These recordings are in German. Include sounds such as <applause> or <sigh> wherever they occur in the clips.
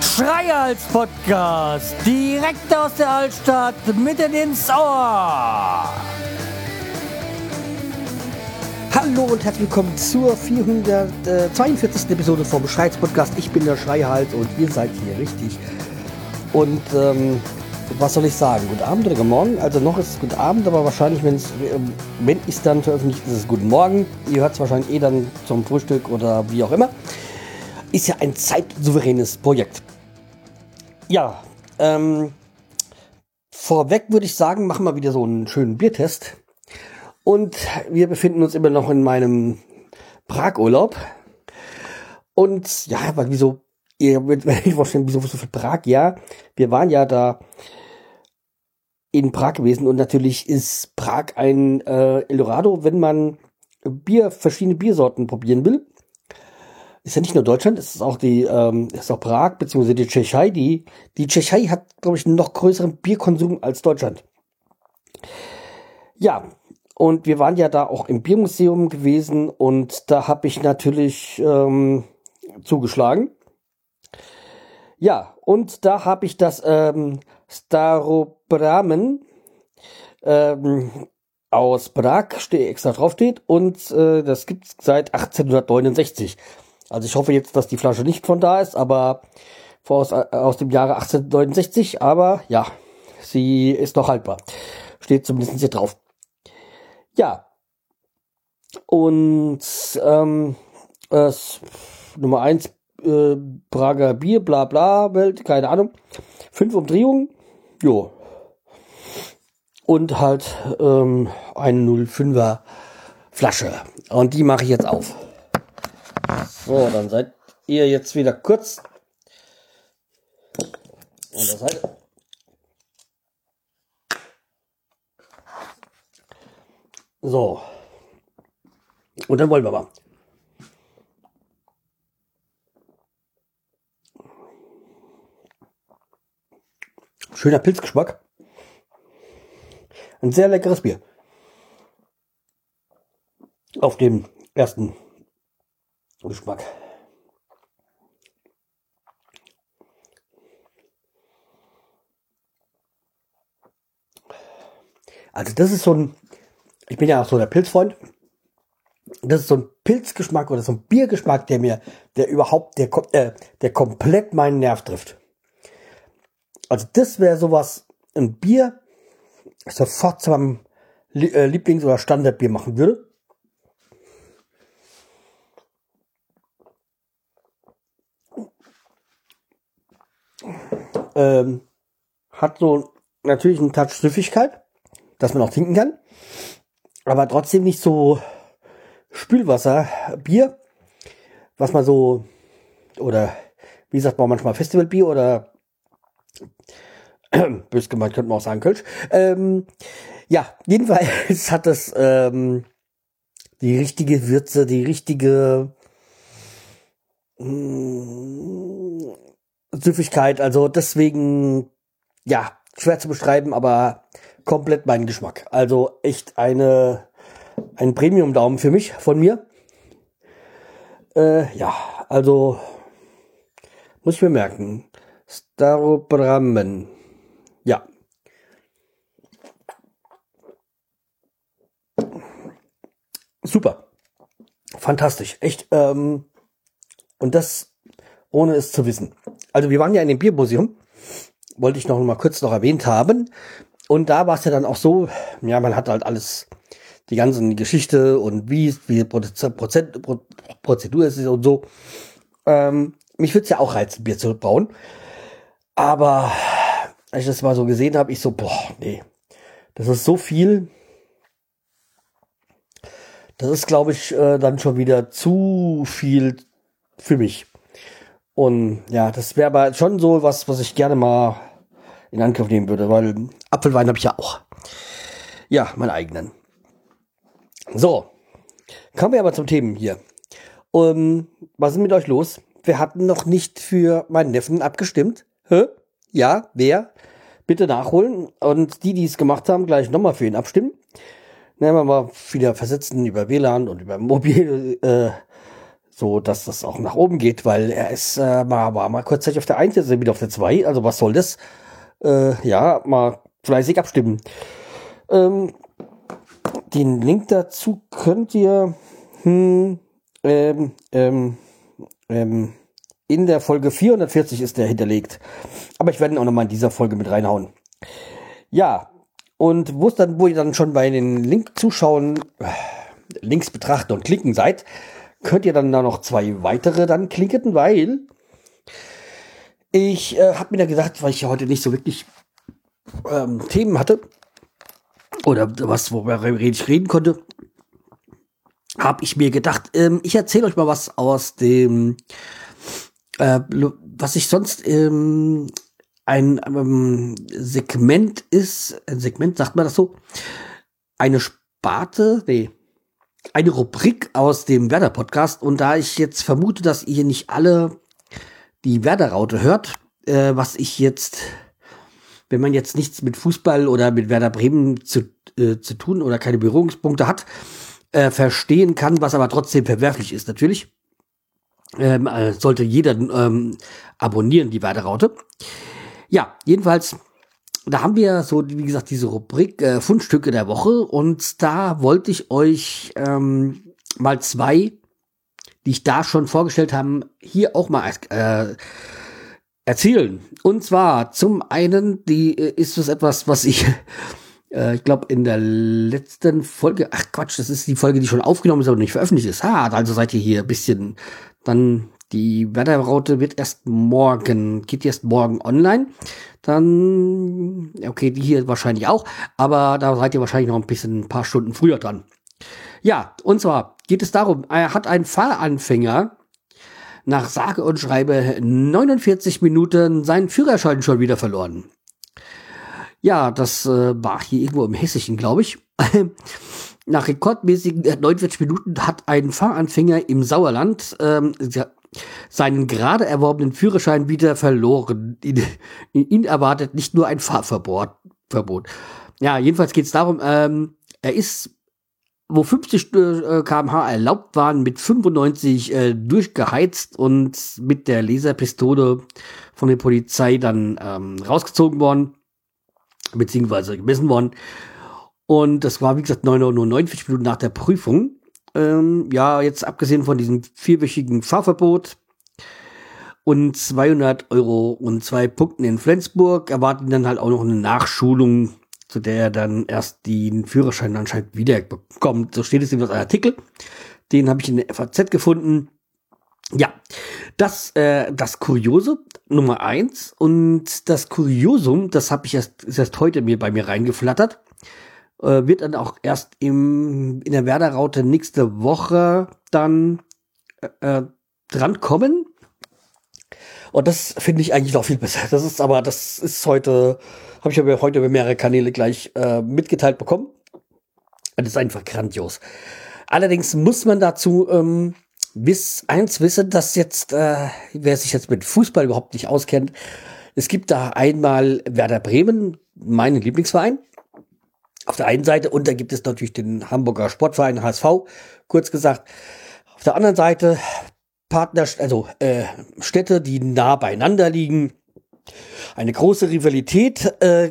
Schreihals Podcast, direkt aus der Altstadt, mitten ins Ohr. Hallo und herzlich willkommen zur 442. Episode vom Schreihals Podcast. Ich bin der Schreihals und ihr seid hier richtig. Und ähm, was soll ich sagen? Guten Abend oder guten Morgen? Also noch ist es guten Abend, aber wahrscheinlich, wenn's, ähm, wenn ich es dann veröffentliche, ist es guten Morgen. Ihr hört es wahrscheinlich eh dann zum Frühstück oder wie auch immer. Ist ja ein zeitsouveränes Projekt. Ja, ähm, vorweg würde ich sagen, machen wir wieder so einen schönen Biertest. Und wir befinden uns immer noch in meinem Prag-Urlaub. Und ja, weil wieso, ihr werdet euch vorstellen, wieso so viel Prag? Ja, wir waren ja da in Prag gewesen und natürlich ist Prag ein äh, Eldorado, wenn man Bier, verschiedene Biersorten probieren will ist ja nicht nur Deutschland, es ist auch die, ähm, ist auch Prag, beziehungsweise die Tschechei. Die, die Tschechei hat, glaube ich, einen noch größeren Bierkonsum als Deutschland. Ja, und wir waren ja da auch im Biermuseum gewesen und da habe ich natürlich ähm, zugeschlagen. Ja, und da habe ich das ähm, Starobramen ähm, aus Prag, steht extra draufsteht, und äh, das gibt's seit 1869. Also ich hoffe jetzt, dass die Flasche nicht von da ist, aber aus, aus dem Jahre 1869, aber ja, sie ist noch haltbar. Steht zumindest hier drauf. Ja. Und ähm, äh, Nummer eins äh, Prager Bier, bla bla, Welt, keine Ahnung. Fünf Umdrehungen, jo. Und halt ähm, eine 05er Flasche. Und die mache ich jetzt auf. So, dann seid ihr jetzt wieder kurz an der Seite. So. Und dann wollen wir mal. Schöner Pilzgeschmack. Ein sehr leckeres Bier. Auf dem ersten Geschmack. Also das ist so ein, ich bin ja auch so der Pilzfreund. Das ist so ein Pilzgeschmack oder so ein Biergeschmack, der mir, der überhaupt, der, äh, der komplett meinen Nerv trifft. Also das wäre sowas, ein Bier, sofort zu meinem äh, Lieblings- oder Standardbier machen würde. Ähm, hat so natürlich einen Touch Süffigkeit, dass man auch trinken kann, aber trotzdem nicht so Spülwasserbier, was man so, oder wie sagt man manchmal Festivalbier oder <clears throat> bös gemeint könnte man auch sagen Kölsch. Ähm, ja, jedenfalls <laughs> hat es ähm, die richtige Würze, die richtige mh, mm, Süffigkeit. Also deswegen, ja, schwer zu beschreiben, aber komplett mein Geschmack. Also echt eine, ein Premium-Daumen für mich, von mir. Äh, ja, also muss ich mir merken. Starobrammen. Ja. Super. Fantastisch. Echt. Ähm, und das ohne es zu wissen. Also wir waren ja in dem Biermuseum, wollte ich noch mal kurz noch erwähnt haben. Und da war es ja dann auch so, ja, man hat halt alles, die ganzen Geschichte und wie, wie Prozent, Prozedur ist und so. Ähm, mich würde es ja auch reizen, Bier zu brauen. Aber als ich das mal so gesehen habe, ich so, boah, nee, das ist so viel. Das ist, glaube ich, äh, dann schon wieder zu viel für mich. Und ja, das wäre aber schon so was, was ich gerne mal in Angriff nehmen würde, weil Apfelwein habe ich ja auch. Ja, meinen eigenen. So, kommen wir aber zum Themen hier. Um, was ist mit euch los? Wir hatten noch nicht für meinen Neffen abgestimmt. Hä? Ja, wer? Bitte nachholen. Und die, die es gemacht haben, gleich nochmal für ihn abstimmen. Nehmen wir mal wieder versetzen über WLAN und über Mobil, äh, so dass das auch nach oben geht, weil er ist äh, mal, war mal kurzzeitig auf der 1, jetzt er wieder auf der 2, also was soll das? Äh, ja, mal fleißig abstimmen. Ähm, den Link dazu könnt ihr hm, ähm, ähm, ähm, in der Folge 440 ist der hinterlegt. Aber ich werde ihn auch nochmal in dieser Folge mit reinhauen. Ja, und wo es dann, wo ihr dann schon bei den Link zuschauen, äh, Links betrachten und klicken seid, könnt ihr dann da noch zwei weitere dann klicken, weil ich äh, habe mir da gesagt, weil ich ja heute nicht so wirklich ähm, Themen hatte oder was, worüber ich reden konnte, habe ich mir gedacht, ähm, ich erzähle euch mal was aus dem, äh, was ich sonst ähm, ein ähm, Segment ist, ein Segment, sagt man das so, eine Sparte, nee, eine Rubrik aus dem Werder-Podcast. Und da ich jetzt vermute, dass ihr nicht alle die Werder-Raute hört, äh, was ich jetzt, wenn man jetzt nichts mit Fußball oder mit Werder Bremen zu, äh, zu tun oder keine Berührungspunkte hat, äh, verstehen kann, was aber trotzdem verwerflich ist, natürlich. Ähm, äh, sollte jeder ähm, abonnieren, die Werder-Raute. Ja, jedenfalls, da haben wir so, wie gesagt, diese Rubrik äh, Fundstücke der Woche und da wollte ich euch ähm, mal zwei, die ich da schon vorgestellt habe, hier auch mal äh, erzählen. Und zwar zum einen, die äh, ist es etwas, was ich <laughs> äh, ich glaube, in der letzten Folge, ach Quatsch, das ist die Folge, die schon aufgenommen ist, aber nicht veröffentlicht ist. Ha, also seid ihr hier ein bisschen dann die Wetterraute wird erst morgen, geht erst morgen online. Dann, okay, die hier wahrscheinlich auch, aber da seid ihr wahrscheinlich noch ein bisschen, ein paar Stunden früher dran. Ja, und zwar geht es darum, er hat einen Fahranfänger nach sage und schreibe 49 Minuten seinen Führerschein schon wieder verloren. Ja, das äh, war hier irgendwo im Hessischen, glaube ich. <laughs> Nach rekordmäßigen 49 Minuten hat ein Fahranfänger im Sauerland ähm, seinen gerade erworbenen Führerschein wieder verloren. Ihn, ihn erwartet nicht nur ein Fahrverbot. Verbot. Ja, jedenfalls geht es darum, ähm, er ist, wo 50 äh, kmh erlaubt waren, mit 95 äh, durchgeheizt und mit der Laserpistole von der Polizei dann ähm, rausgezogen worden, beziehungsweise gemessen worden. Und das war, wie gesagt, 9.49 Minuten nach der Prüfung. Ähm, ja, jetzt abgesehen von diesem vierwöchigen Fahrverbot und 200 Euro und zwei Punkten in Flensburg erwarten dann halt auch noch eine Nachschulung, zu der er dann erst den Führerschein anscheinend wieder bekommt. So steht es in einem Artikel. Den habe ich in der FAZ gefunden. Ja, das, äh, das Kuriose Nummer eins und das Kuriosum, das habe ich erst, ist erst heute mir bei mir reingeflattert äh, wird dann auch erst im, in der Werder-Raute nächste Woche dann äh, äh drankommen. Und das finde ich eigentlich noch viel besser. Das ist aber, das ist heute, habe ich aber heute über mehrere Kanäle gleich äh, mitgeteilt bekommen. Das ist einfach grandios. Allerdings muss man dazu ähm, bis eins wissen, dass jetzt, äh, wer sich jetzt mit Fußball überhaupt nicht auskennt, es gibt da einmal Werder Bremen, meinen Lieblingsverein, auf der einen Seite und da gibt es natürlich den Hamburger Sportverein HSV, kurz gesagt. Auf der anderen Seite Partner, also äh, Städte, die nah beieinander liegen. Eine große Rivalität äh,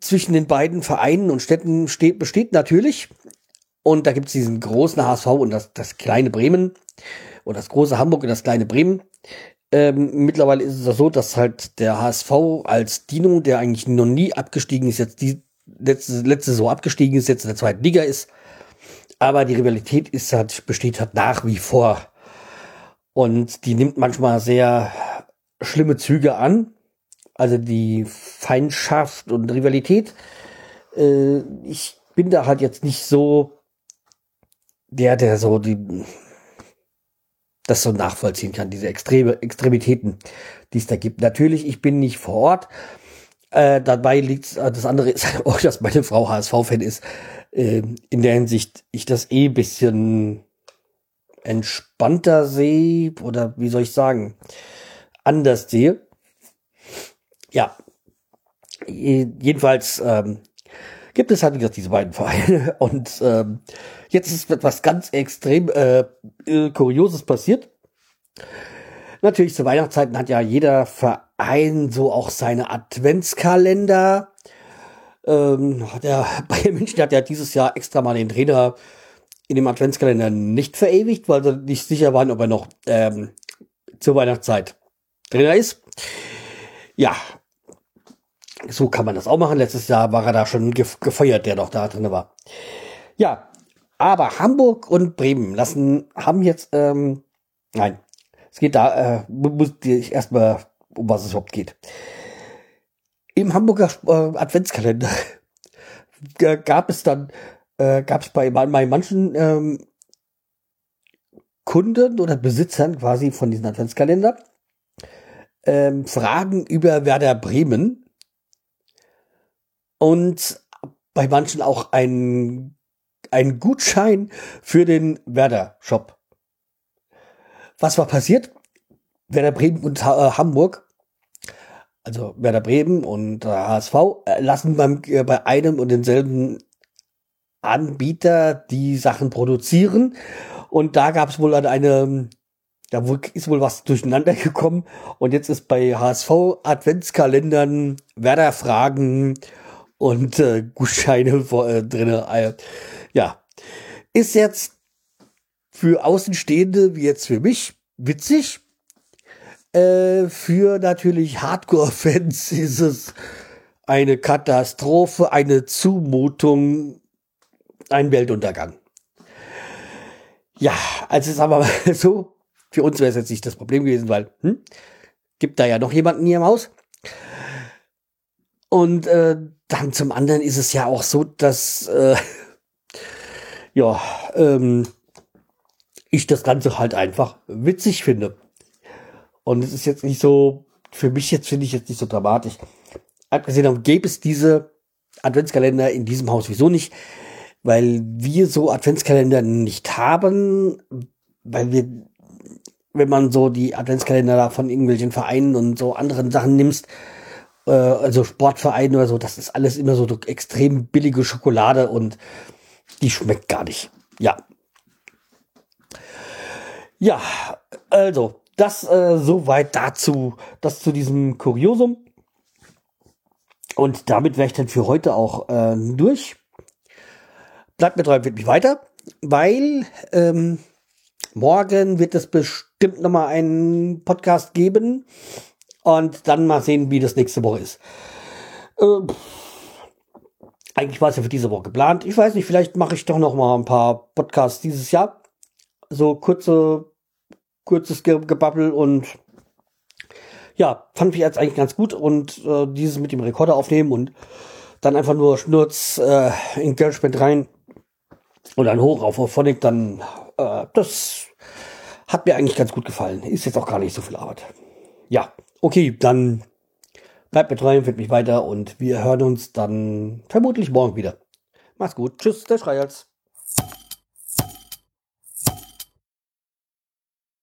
zwischen den beiden Vereinen und Städten steht, besteht natürlich. Und da gibt es diesen großen HSV und das, das kleine Bremen. Oder das große Hamburg und das kleine Bremen. Ähm, mittlerweile ist es so, dass halt der HSV als Dino, der eigentlich noch nie abgestiegen ist, jetzt die, letzte, letzte so abgestiegen ist, jetzt in der zweiten Liga ist. Aber die Rivalität ist halt, besteht halt nach wie vor. Und die nimmt manchmal sehr schlimme Züge an. Also die Feindschaft und Rivalität. Äh, ich bin da halt jetzt nicht so der, der so die das so nachvollziehen kann, diese extreme Extremitäten, die es da gibt. Natürlich, ich bin nicht vor Ort, äh, dabei liegt äh, das andere ist auch, <laughs> dass meine Frau HSV-Fan ist. Äh, in der Hinsicht ich das eh bisschen entspannter sehe oder wie soll ich sagen, anders sehe. Ja, jedenfalls ähm, gibt es halt, gesagt, diese beiden Vereine. <laughs> Und ähm, jetzt ist etwas ganz extrem äh, äh, Kurioses passiert. Natürlich zu Weihnachtszeiten hat ja jeder Verein so auch seine Adventskalender. Ähm, der <laughs> Bayern München hat ja dieses Jahr extra mal den Trainer in dem Adventskalender nicht verewigt, weil sie nicht sicher waren, ob er noch ähm, zur Weihnachtszeit Trainer ist. Ja, so kann man das auch machen. Letztes Jahr war er da schon gefeuert, der doch da drin war. Ja, aber Hamburg und Bremen lassen, haben jetzt, ähm, nein, es geht da, äh, muss ich erstmal, um was es überhaupt geht. Im Hamburger äh, Adventskalender <laughs> gab es dann, äh, gab es bei, bei manchen ähm, Kunden oder Besitzern quasi von diesem Adventskalender ähm, Fragen über Werder Bremen und bei manchen auch ein, ein Gutschein für den Werder Shop. Was war passiert? Werder Bremen und äh, Hamburg, also Werder Bremen und äh, HSV, äh, lassen beim, äh, bei einem und denselben Anbieter die Sachen produzieren. Und da gab es wohl eine da ist wohl was durcheinander gekommen und jetzt ist bei HSV Adventskalendern Werder Fragen und äh, Gutscheine äh, drin. Äh, ja, ist jetzt für Außenstehende wie jetzt für mich witzig. Äh, für natürlich Hardcore-Fans <laughs> ist es eine Katastrophe, eine Zumutung, ein Weltuntergang. Ja, also wir mal <laughs> so, für uns wäre es jetzt nicht das Problem gewesen, weil hm, gibt da ja noch jemanden hier im Haus. Und äh, dann zum anderen ist es ja auch so, dass äh, <laughs> ja ähm, ich das Ganze halt einfach witzig finde. Und es ist jetzt nicht so, für mich jetzt finde ich jetzt nicht so dramatisch. Abgesehen davon gäbe es diese Adventskalender in diesem Haus wieso nicht, weil wir so Adventskalender nicht haben, weil wir wenn man so die Adventskalender da von irgendwelchen Vereinen und so anderen Sachen nimmst, äh, also Sportvereinen oder so, das ist alles immer so extrem billige Schokolade und die schmeckt gar nicht. Ja. Ja, also, das äh, soweit dazu, das zu diesem Kuriosum. Und damit wäre ich dann für heute auch äh, durch. Bleibt mir treu, wird mich weiter, weil ähm, morgen wird es bestimmt nochmal einen Podcast geben und dann mal sehen, wie das nächste Woche ist. Äh, eigentlich war es ja für diese Woche geplant. Ich weiß nicht, vielleicht mache ich doch noch mal ein paar Podcasts dieses Jahr. So kurze, kurzes Gebabbel und ja, fand ich jetzt eigentlich ganz gut und äh, dieses mit dem Rekorder aufnehmen und dann einfach nur Schnurz äh, in GarageBand rein und dann hoch auf Phonic, dann äh, das hat mir eigentlich ganz gut gefallen. Ist jetzt auch gar nicht so viel Arbeit. Ja, okay, dann bleibt mir treu, empfiehlt mich weiter und wir hören uns dann vermutlich morgen wieder. Mach's gut. Tschüss, der Schreihals.